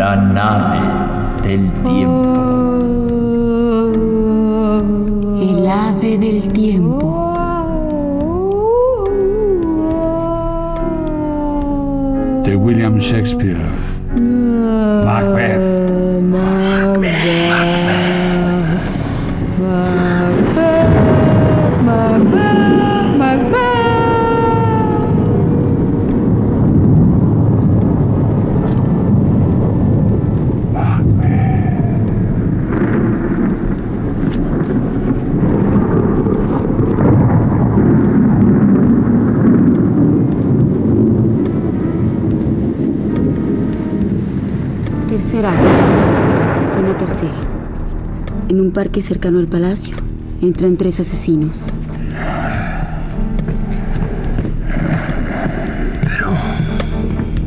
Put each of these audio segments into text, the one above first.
La nave del tiempo. El ave del tiempo. de William Shakespeare. Macbeth. Tercera acto. Escena tercera. En un parque cercano al palacio entran tres asesinos. Pero,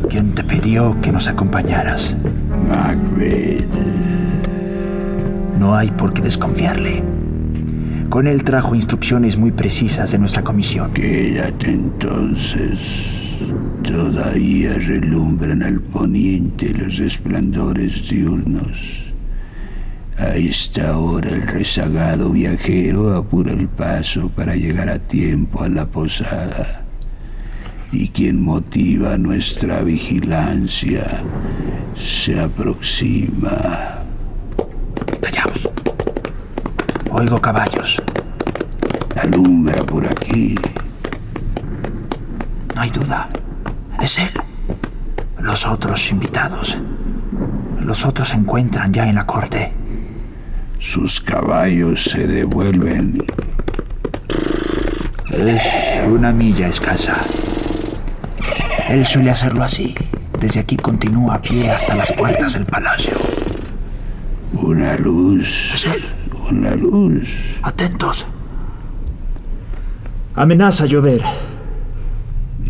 ¿quién te pidió que nos acompañaras? Macbeth. No hay por qué desconfiarle. Con él trajo instrucciones muy precisas de nuestra comisión. Quédate entonces. Todavía relumbran al poniente los resplandores diurnos. A esta hora el rezagado viajero apura el paso para llegar a tiempo a la posada. Y quien motiva nuestra vigilancia se aproxima. Callamos. Oigo caballos. Alumbra por aquí. No hay duda. Es él. Los otros invitados. Los otros se encuentran ya en la corte. Sus caballos se devuelven. Es una milla escasa. Él suele hacerlo así. Desde aquí continúa a pie hasta las puertas del palacio. Una luz. Es él. Una luz. Atentos. Amenaza llover.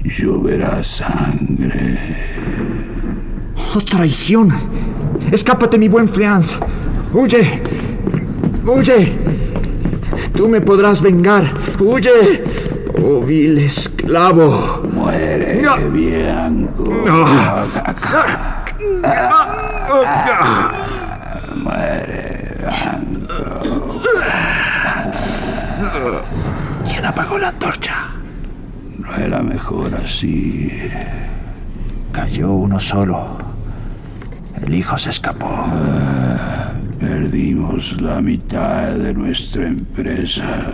Lloverá sangre. ¡Oh, traición! ¡Escápate, mi buen Fleance! ¡Huye! ¡Huye! Tú me podrás vengar. ¡Huye! ¡Oh, vil esclavo! Muere, No. Bianco. Muere, ¿Quién apagó la antorcha? No era mejor así. Cayó uno solo. El hijo se escapó. Perdimos la mitad de nuestra empresa.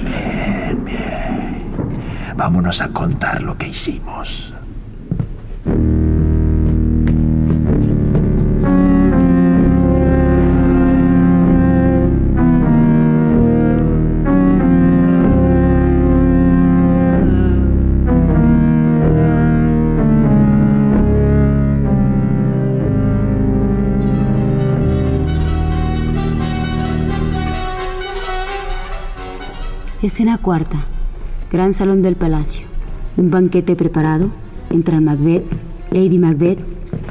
Vámonos a contar lo que hicimos. Escena cuarta. Gran salón del palacio. Un banquete preparado. Entran Macbeth, Lady Macbeth,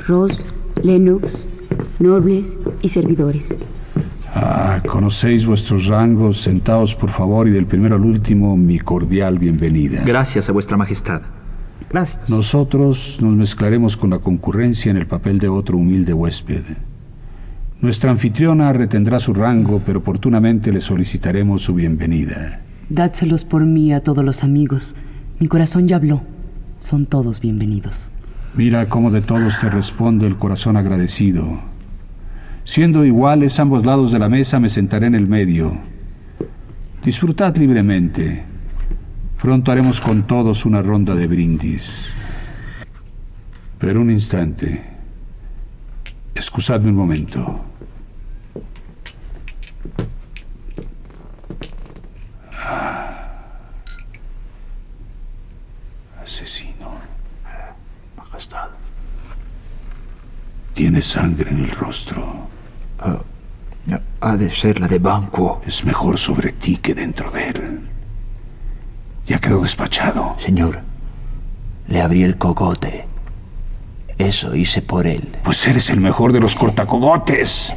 Ross, Lennox, nobles y servidores. Ah, conocéis vuestros rangos. Sentaos, por favor, y del primero al último, mi cordial bienvenida. Gracias a vuestra majestad. Gracias. Nosotros nos mezclaremos con la concurrencia en el papel de otro humilde huésped. Nuestra anfitriona retendrá su rango, pero oportunamente le solicitaremos su bienvenida. Dádselos por mí a todos los amigos. Mi corazón ya habló. Son todos bienvenidos. Mira cómo de todos te responde el corazón agradecido. Siendo iguales ambos lados de la mesa, me sentaré en el medio. Disfrutad libremente. Pronto haremos con todos una ronda de brindis. Pero un instante. Excusadme un momento. Ah. Asesino. Majestad. Tiene sangre en el rostro. Ah, ha de ser la de Banquo. Es mejor sobre ti que dentro de él. Ya quedó despachado. Señor, le abrí el cogote. Eso hice por él. Pues eres el mejor de los cortacogotes.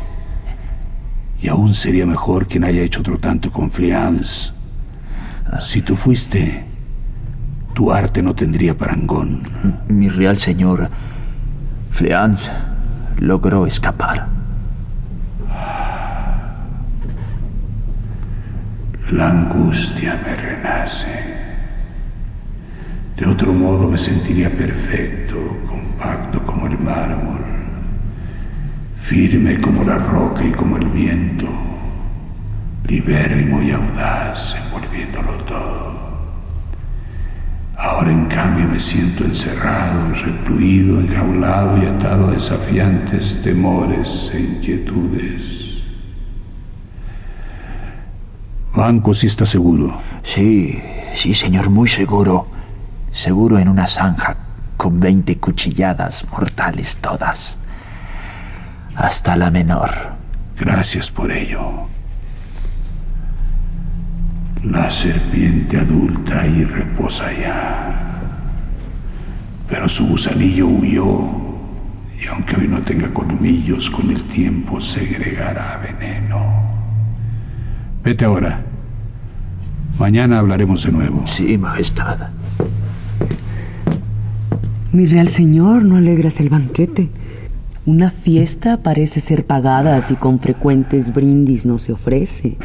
Y aún sería mejor quien haya hecho otro tanto con Flians. Si tú fuiste, tu arte no tendría parangón. Mi real señor, Fleance, logró escapar. La angustia me renace. De otro modo me sentiría perfecto, compacto como el mármol, firme como la roca y como el viento, libérrimo y audaz, envolviéndolo todo. Ahora en cambio me siento encerrado, recluido, enjaulado y atado a desafiantes temores e inquietudes. Banco sí está seguro. Sí, sí, señor, muy seguro. Seguro en una zanja con veinte cuchilladas mortales todas. Hasta la menor. Gracias por ello. La serpiente adulta ahí reposa ya. Pero su gusanillo huyó. Y aunque hoy no tenga colmillos, con el tiempo segregará veneno. Vete ahora. Mañana hablaremos de nuevo. Sí, Majestad. Mi real señor, no alegras el banquete. Una fiesta parece ser pagada si con frecuentes brindis no se ofrece.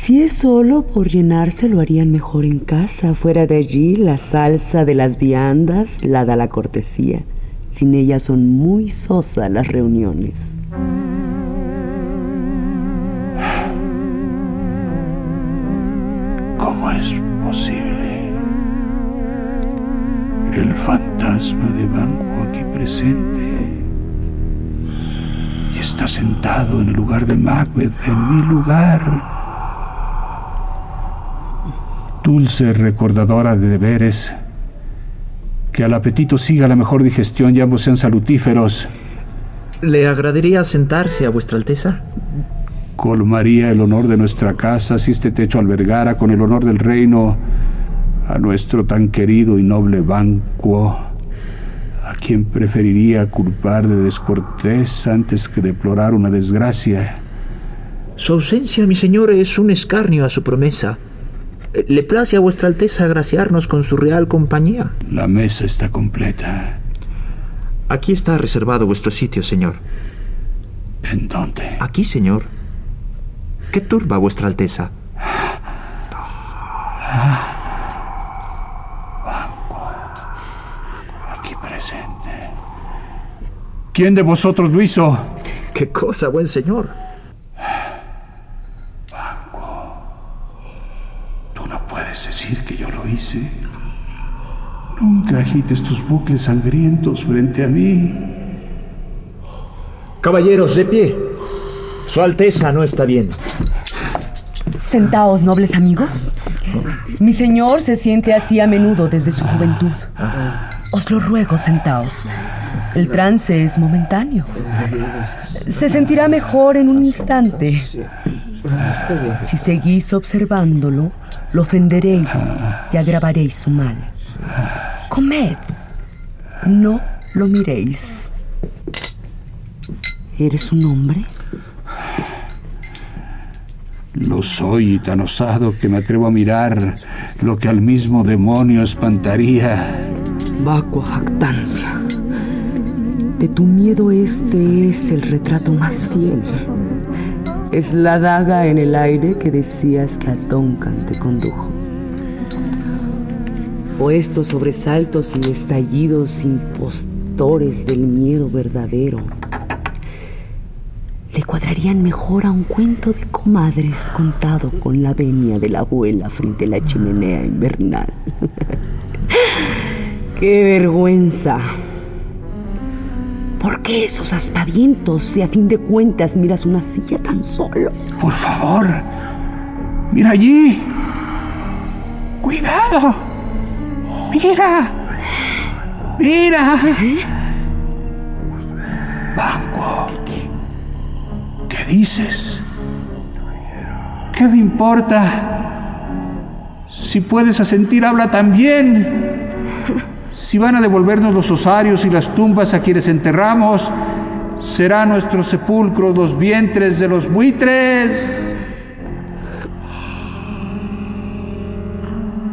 Si es solo por llenarse, lo harían mejor en casa. Fuera de allí, la salsa de las viandas la da la cortesía. Sin ella son muy sosas las reuniones. ¿Cómo es posible? El fantasma de Banco aquí presente. Y está sentado en el lugar de Macbeth, en mi lugar. Dulce recordadora de deberes. Que al apetito siga la mejor digestión y ambos sean salutíferos. ¿Le agradaría sentarse a vuestra Alteza? colmaría el honor de nuestra casa si este techo albergara con el honor del reino a nuestro tan querido y noble Banquo, a quien preferiría culpar de descortés antes que deplorar una desgracia. Su ausencia, mi señor, es un escarnio a su promesa. ¿Le place a vuestra Alteza agraciarnos con su real compañía? La mesa está completa. Aquí está reservado vuestro sitio, señor. ¿En dónde? Aquí, señor. ¿Qué turba vuestra Alteza? Aquí presente. ¿Quién de vosotros lo hizo? ¿Qué cosa, buen señor? Tú no puedes decir que yo lo hice. Nunca agites tus bucles sangrientos frente a mí. Caballeros, de pie. Su Alteza no está bien. Sentaos, nobles amigos. Mi señor se siente así a menudo desde su juventud. Os lo ruego, sentaos. El trance es momentáneo. Se sentirá mejor en un instante. Si seguís observándolo, lo ofenderéis y agravaréis su mal. Comed. No lo miréis. ¿Eres un hombre? Lo soy y tan osado que me atrevo a mirar lo que al mismo demonio espantaría. Vacua jactancia. De tu miedo este es el retrato más fiel. Es la daga en el aire que decías que a Duncan te condujo. O estos sobresaltos y estallidos impostores del miedo verdadero le cuadrarían mejor a un cuento de comadres contado con la venia de la abuela frente a la chimenea invernal. ¡Qué vergüenza! ¿Por qué esos aspavientos si a fin de cuentas miras una silla tan solo? Por favor, mira allí. Cuidado. Mira. Mira. Banco. ¿Qué dices? ¿Qué me importa? Si puedes asentir, habla también. Si van a devolvernos los osarios y las tumbas a quienes enterramos, será nuestro sepulcro los vientres de los buitres.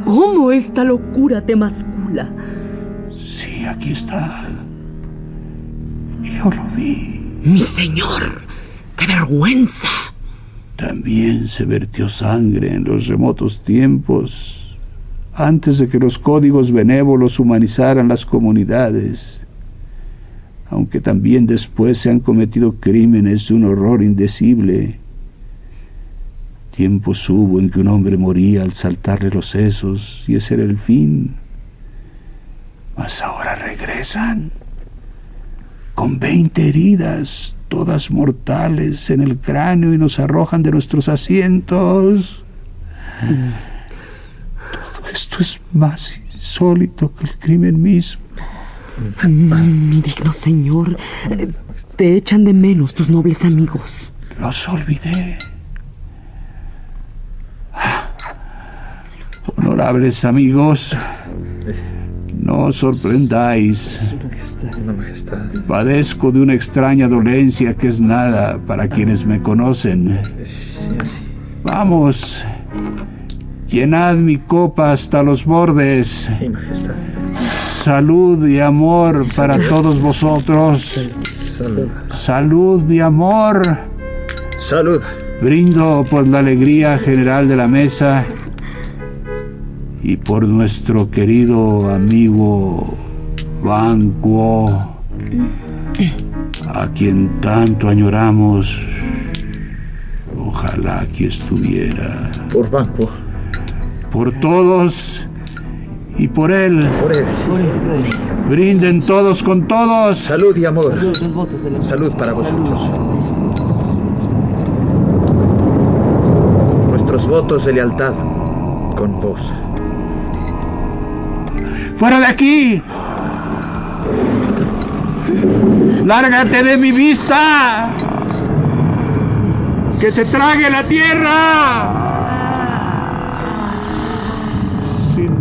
¿Cómo esta locura te mascula? Sí, aquí está. Yo lo vi. Mi señor, qué vergüenza. También se vertió sangre en los remotos tiempos, antes de que los códigos benévolos humanizaran las comunidades, aunque también después se han cometido crímenes de un horror indecible. Tiempos hubo en que un hombre moría al saltarle los sesos y ese era el fin. Mas ahora regresan con veinte heridas, todas mortales, en el cráneo y nos arrojan de nuestros asientos. Esto es más insólito que el crimen mismo. Mi digno señor, te echan de menos tus nobles amigos. Los olvidé. Honorables amigos, no os sorprendáis. Padezco de una extraña dolencia que es nada para quienes me conocen. Vamos, llenad mi copa hasta los bordes. Salud y amor para todos vosotros. Salud y amor. Salud. Brindo por la alegría general de la mesa y por nuestro querido amigo Banco, a quien tanto añoramos. Ojalá que estuviera. Por banco. Por todos y por él. Por él. Brinden todos con todos. Salud y amor. Salud para vosotros. Nuestros votos de lealtad con vos. ¡Fuera de aquí! ¡Lárgate de mi vista! ¡Que te trague la tierra!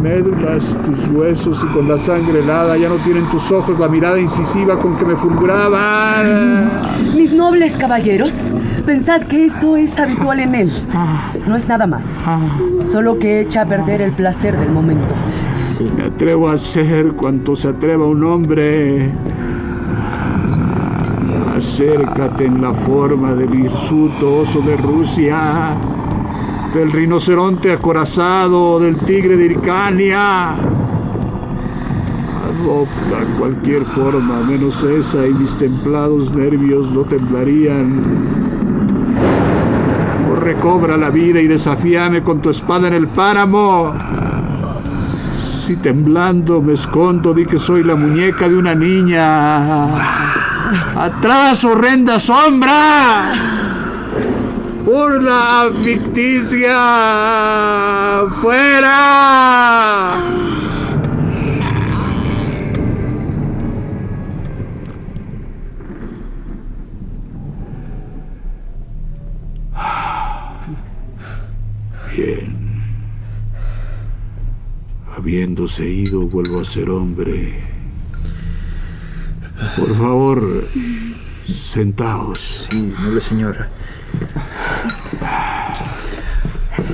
Médulas tus huesos y con la sangre helada ya no tienen tus ojos la mirada incisiva con que me fulguraban. Mis nobles caballeros, pensad que esto es habitual en él. No es nada más. Solo que echa a perder el placer del momento. Me atrevo a hacer cuanto se atreva un hombre. Acércate en la forma del hirsuto oso de Rusia, del rinoceronte acorazado, del tigre de Hircania. Adopta cualquier forma, menos esa, y mis templados nervios no temblarían. O recobra la vida y desafíame con tu espada en el páramo. Si temblando me escondo, di que soy la muñeca de una niña. ¡Atrás, horrenda sombra! ¡Burla ficticia! ¡Fuera! Bien. Habiéndose ido, vuelvo a ser hombre. Por favor, sentaos. Sí, noble señora.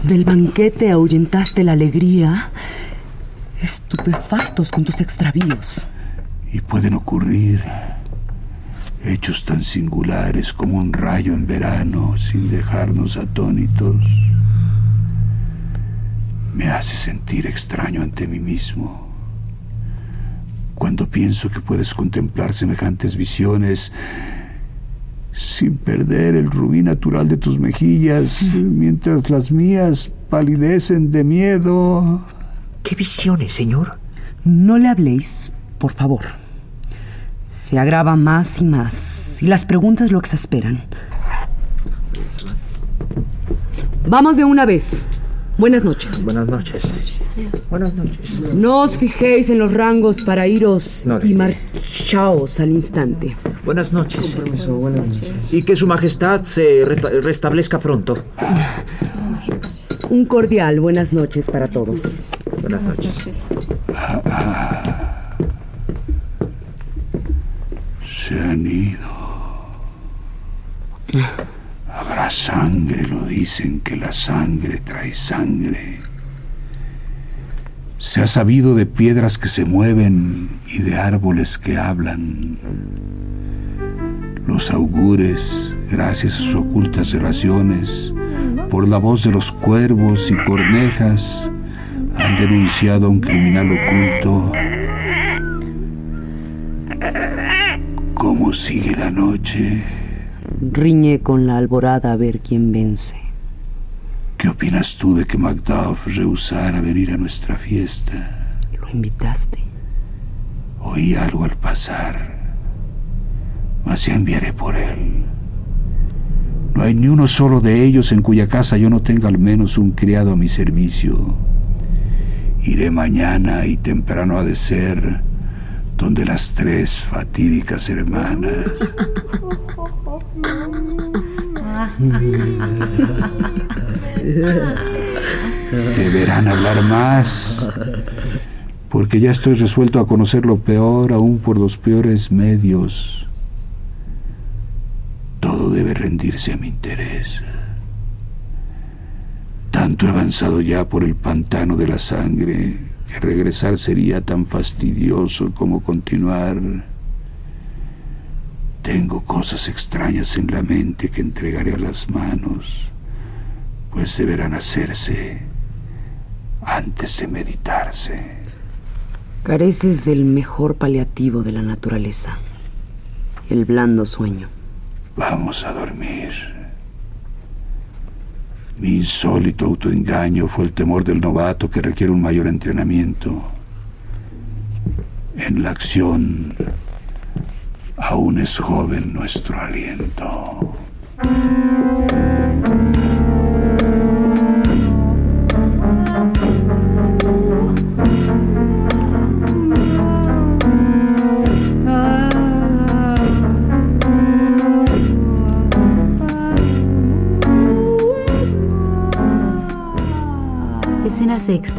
Del banquete ahuyentaste la alegría, estupefactos con tus extravíos. Y pueden ocurrir hechos tan singulares como un rayo en verano sin dejarnos atónitos. Me hace sentir extraño ante mí mismo. Cuando pienso que puedes contemplar semejantes visiones sin perder el rubí natural de tus mejillas, mientras las mías palidecen de miedo. ¿Qué visiones, señor? No le habléis, por favor. Se agrava más y más, y las preguntas lo exasperan. Vamos de una vez. Buenas noches. Buenas noches. Buenas noches. No os fijéis en los rangos para iros No, y marchaos al instante. Buenas noches. Y que su majestad se resta- restablezca pronto. Un cordial buenas noches para todos. Buenas noches. Se han ido. Habrá sangre, lo dicen, que la sangre trae sangre. Se ha sabido de piedras que se mueven y de árboles que hablan. Los augures, gracias a sus ocultas relaciones, por la voz de los cuervos y cornejas, han denunciado a un criminal oculto. ¿Cómo sigue la noche? Riñe con la alborada a ver quién vence. ¿Qué opinas tú de que Macduff rehusara venir a nuestra fiesta? Lo invitaste. Oí algo al pasar, mas ya enviaré por él. No hay ni uno solo de ellos en cuya casa yo no tenga al menos un criado a mi servicio. Iré mañana y temprano ha de ser donde las tres fatídicas hermanas. Deberán hablar más, porque ya estoy resuelto a conocer lo peor aún por los peores medios. Todo debe rendirse a mi interés. Tanto he avanzado ya por el pantano de la sangre que regresar sería tan fastidioso como continuar. Tengo cosas extrañas en la mente que entregaré a las manos, pues deberán hacerse antes de meditarse. Careces del mejor paliativo de la naturaleza, el blando sueño. Vamos a dormir. Mi insólito autoengaño fue el temor del novato que requiere un mayor entrenamiento. En la acción aún es joven nuestro aliento. Escena sexta.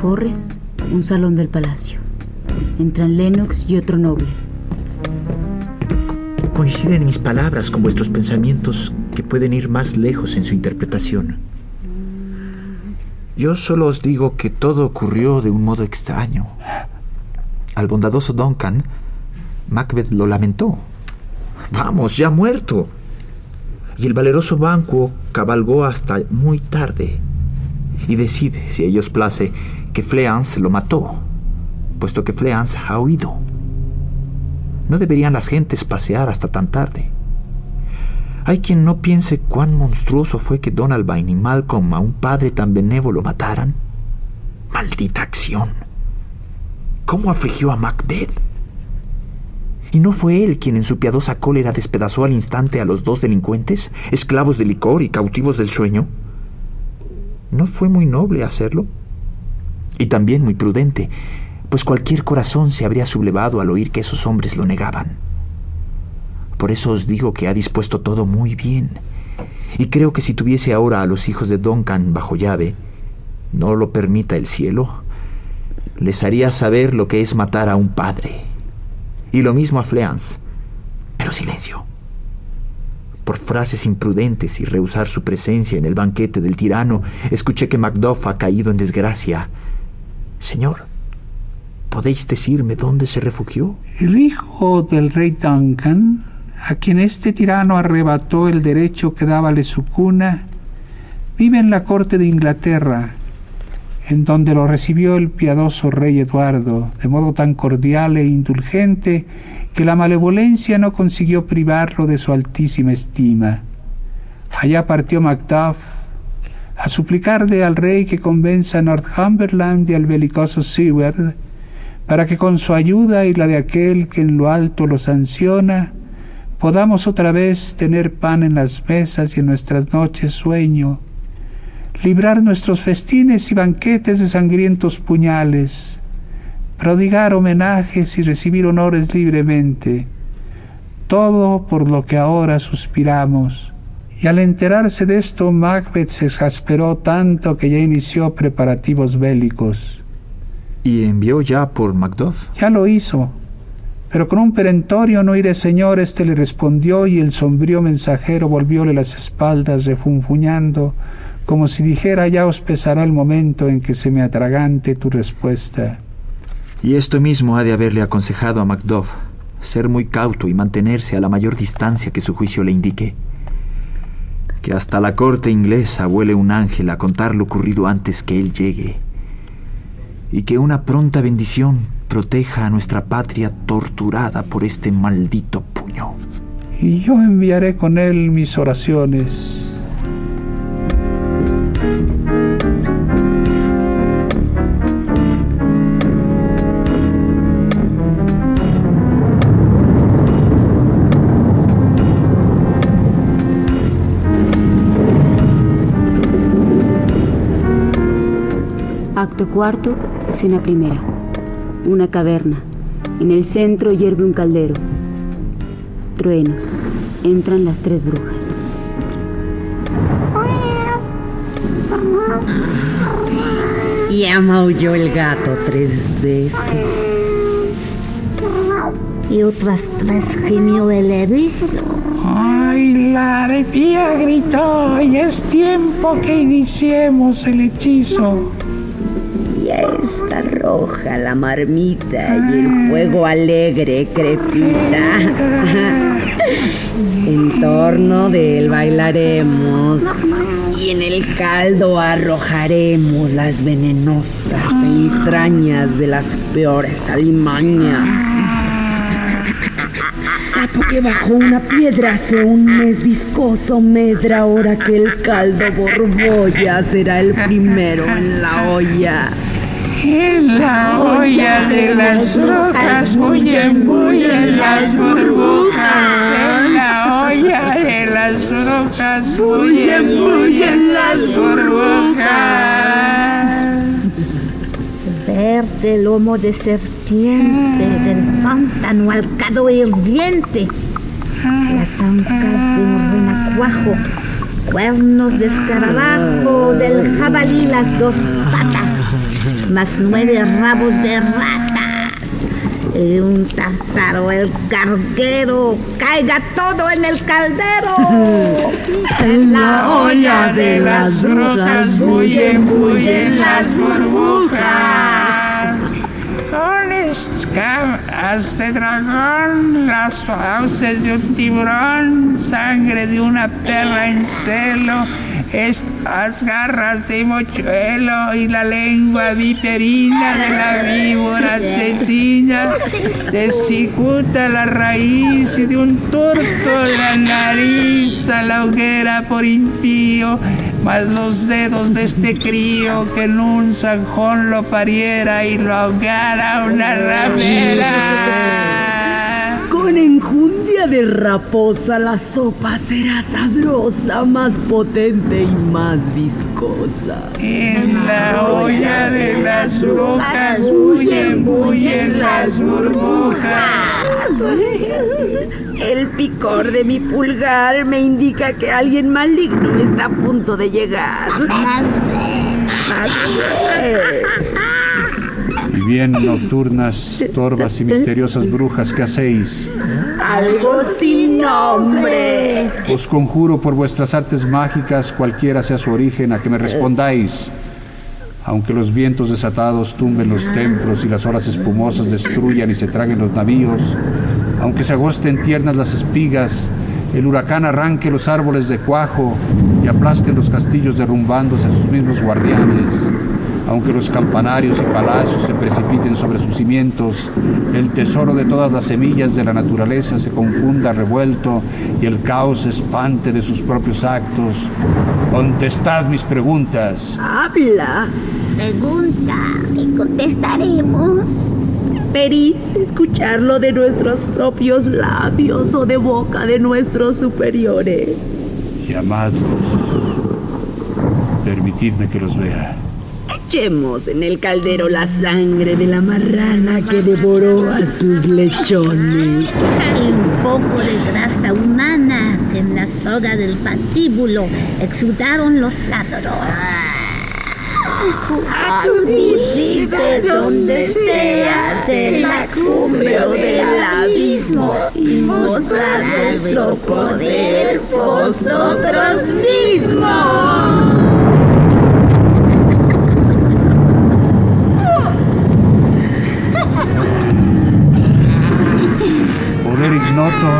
Forres, un salón del palacio. Entran Lennox y otro noble. Coinciden mis palabras con vuestros pensamientos que pueden ir más lejos en su interpretación. Yo solo os digo que todo ocurrió de un modo extraño. Al bondadoso Duncan, Macbeth lo lamentó. Vamos, ya muerto. Y el valeroso Banquo cabalgó hasta muy tarde. Y decide, si a ellos place, que Fleance lo mató, puesto que Fleance ha huido. No deberían las gentes pasear hasta tan tarde. Hay quien no piense cuán monstruoso fue que Donalbain y Malcolm a un padre tan benévolo mataran. Maldita acción. ¿Cómo afligió a Macbeth? ¿Y no fue él quien en su piadosa cólera despedazó al instante a los dos delincuentes, esclavos de licor y cautivos del sueño? ¿No fue muy noble hacerlo? Y también muy prudente, pues cualquier corazón se habría sublevado al oír que esos hombres lo negaban. Por eso os digo que ha dispuesto todo muy bien. Y creo que si tuviese ahora a los hijos de Duncan bajo llave, no lo permita el cielo, les haría saber lo que es matar a un padre. Y lo mismo a Fleance. Pero silencio. Por frases imprudentes y rehusar su presencia en el banquete del tirano, escuché que Macduff ha caído en desgracia. Señor, ¿podéis decirme dónde se refugió? El hijo del rey Duncan, a quien este tirano arrebató el derecho que dábale su cuna, vive en la corte de Inglaterra, en donde lo recibió el piadoso rey Eduardo, de modo tan cordial e indulgente que la malevolencia no consiguió privarlo de su altísima estima. Allá partió Macduff a suplicarle al rey que convenza a Northumberland y al belicoso Seward para que con su ayuda y la de aquel que en lo alto lo sanciona, podamos otra vez tener pan en las mesas y en nuestras noches sueño. librar nuestros festines y banquetes de sangrientos puñales, prodigar homenajes y recibir honores libremente, todo por lo que ahora suspiramos. Y al enterarse de esto, Macbeth se exasperó tanto que ya inició preparativos bélicos. ¿Y envió ya por Macduff? Ya lo hizo. Pero con un perentorio no iré señor, este le respondió y el sombrío mensajero volvióle las espaldas refunfuñando, como si dijera ya os pesará el momento en que se me atragante tu respuesta. Y esto mismo ha de haberle aconsejado a Macduff, ser muy cauto y mantenerse a la mayor distancia que su juicio le indique. Que hasta la corte inglesa vuele un ángel a contar lo ocurrido antes que él llegue. Y que una pronta bendición proteja a nuestra patria torturada por este maldito puño. Y yo enviaré con él mis oraciones. Acto cuarto, escena primera. Una caverna. En el centro hierve un caldero. Truenos. Entran las tres brujas. Ya maulló el gato tres veces. Y otras tres gimió el erizo. ¡Ay, la arepía gritó! ¡Y es tiempo que iniciemos el hechizo! Está roja la marmita y el fuego alegre crepita. en torno de él bailaremos y en el caldo arrojaremos las venenosas entrañas de las peores alimañas. Sapo que bajo una piedra hace un mes viscoso medra ahora que el caldo borbolla será el primero en la olla. En la olla de las brujas bullen, bullen las burbujas. En la olla de las brujas bullen, bullen las burbujas. Verde lomo de serpiente del pántano alcado hirviente. Las ancas de un renacuajo. Cuernos de escarabajo del jabalí las dos patas más nueve rabos de ratas. Y un tartaro, el carguero, caiga todo en el caldero. En la olla de las brujas bullen, bullen las burbujas. Con escamas de dragón, las fauces de un tiburón, sangre de una perra en celo estas garras de mochuelo y la lengua viperina de la víbora asesina desicuta la raíz de un turco la nariz a la hoguera por impío más los dedos de este crío que en un zanjón lo pariera y lo ahogara una ramera. Con enjundia de raposa la sopa será sabrosa, más potente y más viscosa. En la olla de las brujas bullen, bullen las burbujas. El picor de mi pulgar me indica que alguien maligno está a punto de llegar. Y bien, nocturnas, torvas y misteriosas brujas, ¿qué hacéis? Algo sin nombre. Os conjuro por vuestras artes mágicas, cualquiera sea su origen, a que me respondáis. Aunque los vientos desatados tumben los templos y las olas espumosas destruyan y se traguen los navíos, aunque se agosten tiernas las espigas, el huracán arranque los árboles de cuajo y aplaste los castillos derrumbándose a sus mismos guardianes, aunque los campanarios y palacios se precipiten sobre sus cimientos, el tesoro de todas las semillas de la naturaleza se confunda revuelto y el caos se espante de sus propios actos. Contestad mis preguntas. Habla. Pregunta y contestaremos. ¿Perís escucharlo de nuestros propios labios o de boca de nuestros superiores? Llamadlos. Permitidme que los vea. Echemos en el caldero la sangre de la marrana que devoró a sus lechones. Y un poco de grasa humana que en la soga del patíbulo exudaron los ladrones. Acudid donde sea de la cumbre o del abismo y mostrad vuestro poder vosotros mismos. Ignoto.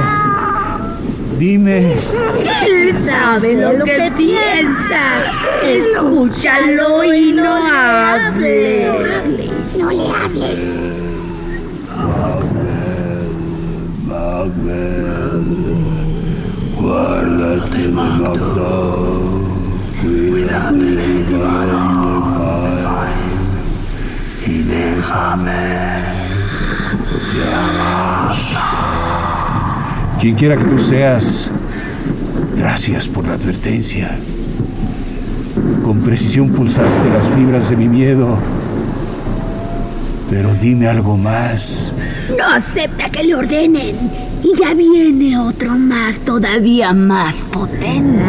Dime. Él sabe lo que piensas. Escúchalo y no hables. No le hables. Guárdate de Magdal. Cuídate Padre. Y déjame. Quien quiera que tú seas, gracias por la advertencia. Con precisión pulsaste las fibras de mi miedo. Pero dime algo más. No acepta que le ordenen. Y ya viene otro más, todavía más potente.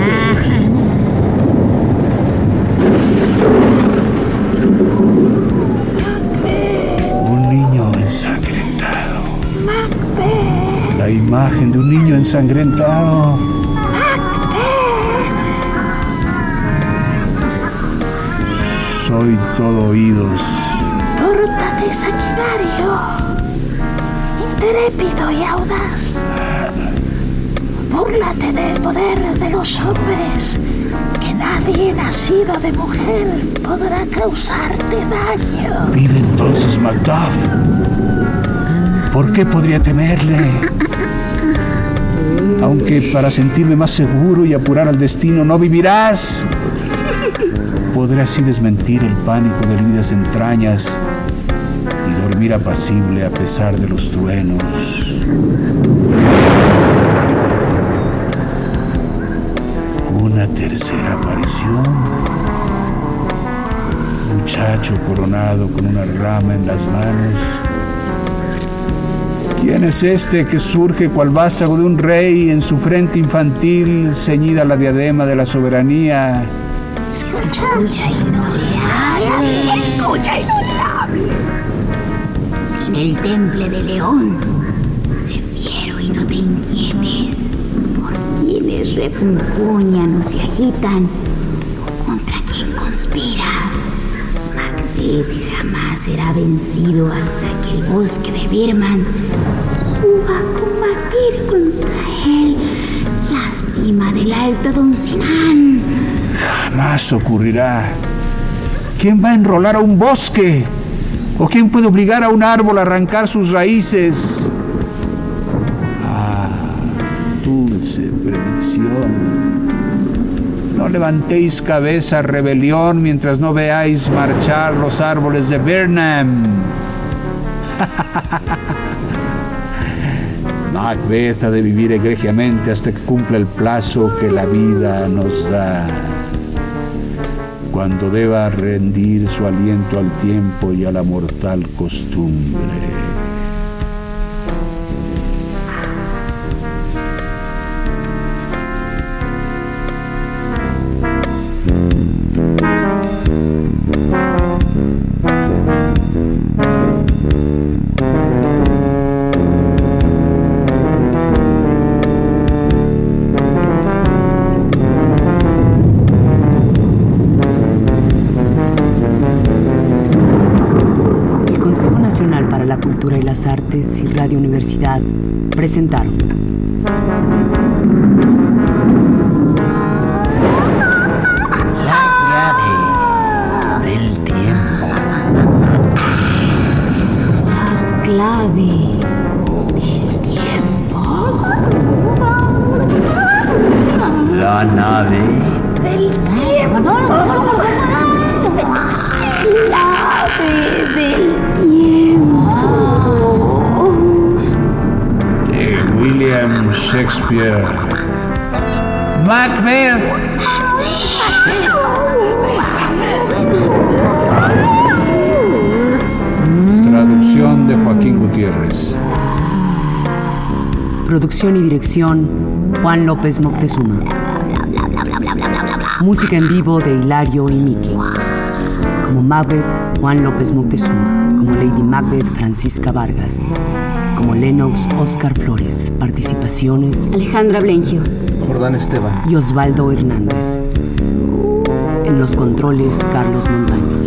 Imagen de un niño ensangrentado. Soy todo oídos. Pórtate, sanguinario. Intrépido y audaz. Búrlate del poder de los hombres. Que nadie nacido de mujer podrá causarte daño. Vive entonces Macduff. ¿Por qué podría temerle? Aunque para sentirme más seguro y apurar al destino no vivirás. Podré así desmentir el pánico de vidas entrañas y dormir apacible a pesar de los truenos. Una tercera aparición. Muchacho coronado con una rama en las manos. ¿Quién es este que surge cual vástago de un rey en su frente infantil ceñida la diadema de la soberanía? Escucha y no le hables. Escucha y no le hables. En el temple de León, sé fiero y no te inquietes por quienes refunfuñan o se agitan o contra quien conspira. Macbeth jamás será vencido hasta que el bosque de Birman suba a combatir contra él la cima del alto Don Sinan. Jamás ocurrirá. ¿Quién va a enrolar a un bosque? ¿O quién puede obligar a un árbol a arrancar sus raíces? Ah, dulce predicción. No levantéis cabeza, rebelión, mientras no veáis marchar los árboles de Burnham. Macbeth ha de vivir egregiamente hasta que cumpla el plazo que la vida nos da. Cuando deba rendir su aliento al tiempo y a la mortal costumbre. la nave del tiempo. La nave del tiempo. De William Shakespeare. Macbeth. Traducción de Joaquín Gutiérrez. Producción y dirección Juan López Moctezuma. Música en vivo de Hilario y Miki. Como Macbeth, Juan López Moctezuma. Como Lady Macbeth, Francisca Vargas. Como Lennox, Oscar Flores. Participaciones, Alejandra Blengio. Jordán Esteban. y Osvaldo Hernández. En los controles, Carlos Montaño.